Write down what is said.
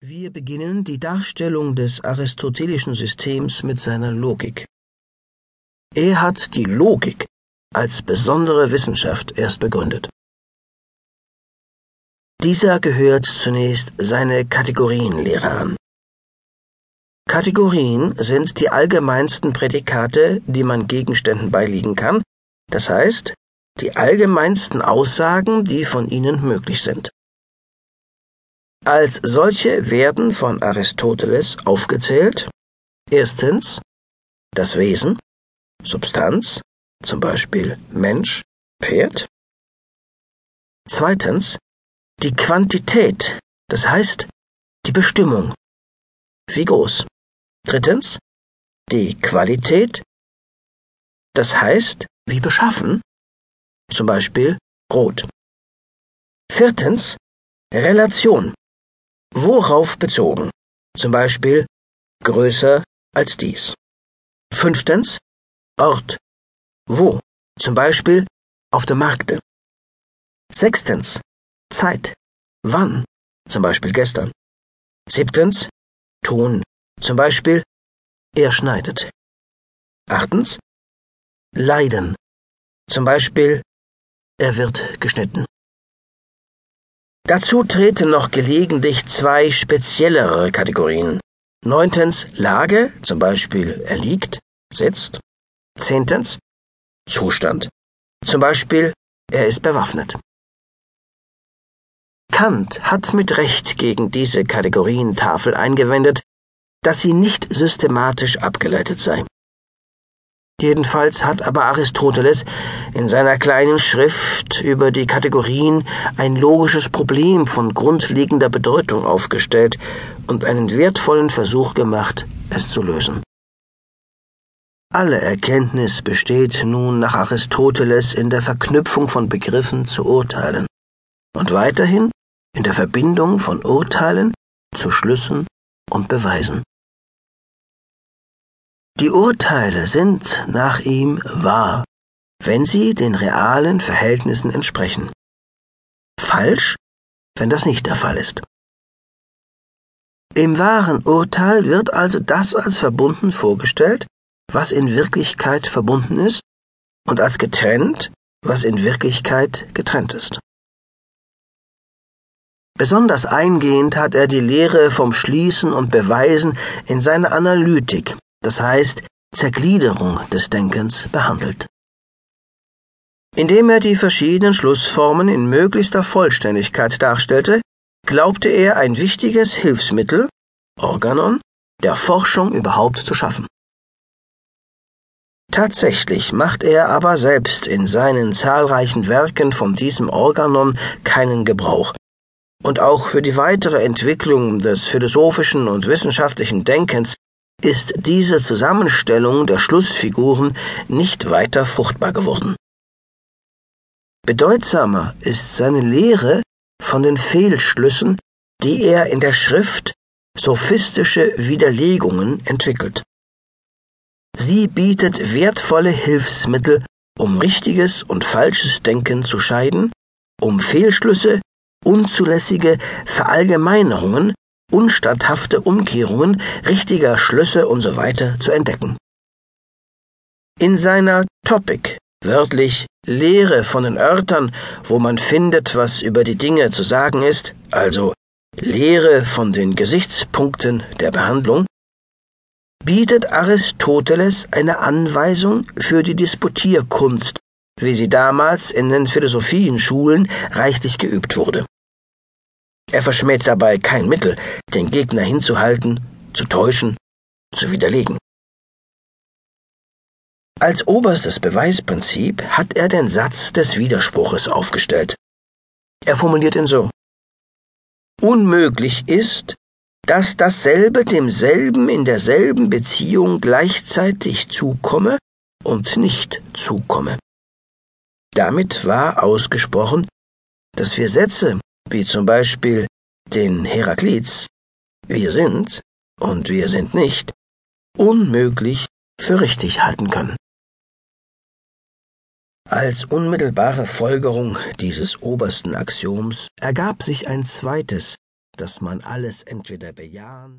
Wir beginnen die Darstellung des aristotelischen Systems mit seiner Logik. Er hat die Logik als besondere Wissenschaft erst begründet. Dieser gehört zunächst seine Kategorienlehre an. Kategorien sind die allgemeinsten Prädikate, die man Gegenständen beiliegen kann, das heißt, die allgemeinsten Aussagen, die von ihnen möglich sind. Als solche werden von Aristoteles aufgezählt erstens das Wesen, Substanz, zum Beispiel Mensch, Pferd. Zweitens die Quantität, das heißt die Bestimmung. Wie groß. Drittens die Qualität, das heißt wie beschaffen, zum Beispiel rot. Viertens Relation, Worauf bezogen? Zum Beispiel größer als dies. Fünftens Ort. Wo? Zum Beispiel auf dem Markte. Sechstens Zeit. Wann? Zum Beispiel gestern. Siebtens Ton. Zum Beispiel er schneidet. Achtens Leiden. Zum Beispiel er wird geschnitten. Dazu treten noch gelegentlich zwei speziellere Kategorien. Neuntens Lage, zum Beispiel er liegt, sitzt. Zehntens Zustand, zum Beispiel er ist bewaffnet. Kant hat mit Recht gegen diese Kategorientafel eingewendet, dass sie nicht systematisch abgeleitet sei. Jedenfalls hat aber Aristoteles in seiner kleinen Schrift über die Kategorien ein logisches Problem von grundlegender Bedeutung aufgestellt und einen wertvollen Versuch gemacht, es zu lösen. Alle Erkenntnis besteht nun nach Aristoteles in der Verknüpfung von Begriffen zu Urteilen und weiterhin in der Verbindung von Urteilen zu Schlüssen und Beweisen. Die Urteile sind nach ihm wahr, wenn sie den realen Verhältnissen entsprechen. Falsch, wenn das nicht der Fall ist. Im wahren Urteil wird also das als verbunden vorgestellt, was in Wirklichkeit verbunden ist, und als getrennt, was in Wirklichkeit getrennt ist. Besonders eingehend hat er die Lehre vom Schließen und Beweisen in seiner Analytik das heißt Zergliederung des Denkens, behandelt. Indem er die verschiedenen Schlussformen in möglichster Vollständigkeit darstellte, glaubte er ein wichtiges Hilfsmittel, Organon, der Forschung überhaupt zu schaffen. Tatsächlich macht er aber selbst in seinen zahlreichen Werken von diesem Organon keinen Gebrauch, und auch für die weitere Entwicklung des philosophischen und wissenschaftlichen Denkens ist diese Zusammenstellung der Schlussfiguren nicht weiter fruchtbar geworden. Bedeutsamer ist seine Lehre von den Fehlschlüssen, die er in der Schrift sophistische Widerlegungen entwickelt. Sie bietet wertvolle Hilfsmittel, um richtiges und falsches Denken zu scheiden, um Fehlschlüsse, unzulässige Verallgemeinerungen unstatthafte Umkehrungen richtiger Schlüsse usw. So zu entdecken. In seiner Topic, wörtlich Lehre von den Örtern, wo man findet, was über die Dinge zu sagen ist, also Lehre von den Gesichtspunkten der Behandlung, bietet Aristoteles eine Anweisung für die Disputierkunst, wie sie damals in den Philosophienschulen reichlich geübt wurde. Er verschmäht dabei kein Mittel, den Gegner hinzuhalten, zu täuschen, zu widerlegen. Als oberstes Beweisprinzip hat er den Satz des Widerspruches aufgestellt. Er formuliert ihn so. Unmöglich ist, dass dasselbe demselben in derselben Beziehung gleichzeitig zukomme und nicht zukomme. Damit war ausgesprochen, dass wir Sätze, wie zum Beispiel den Heraklits, wir sind und wir sind nicht, unmöglich für richtig halten können. Als unmittelbare Folgerung dieses obersten Axioms ergab sich ein zweites, dass man alles entweder bejahen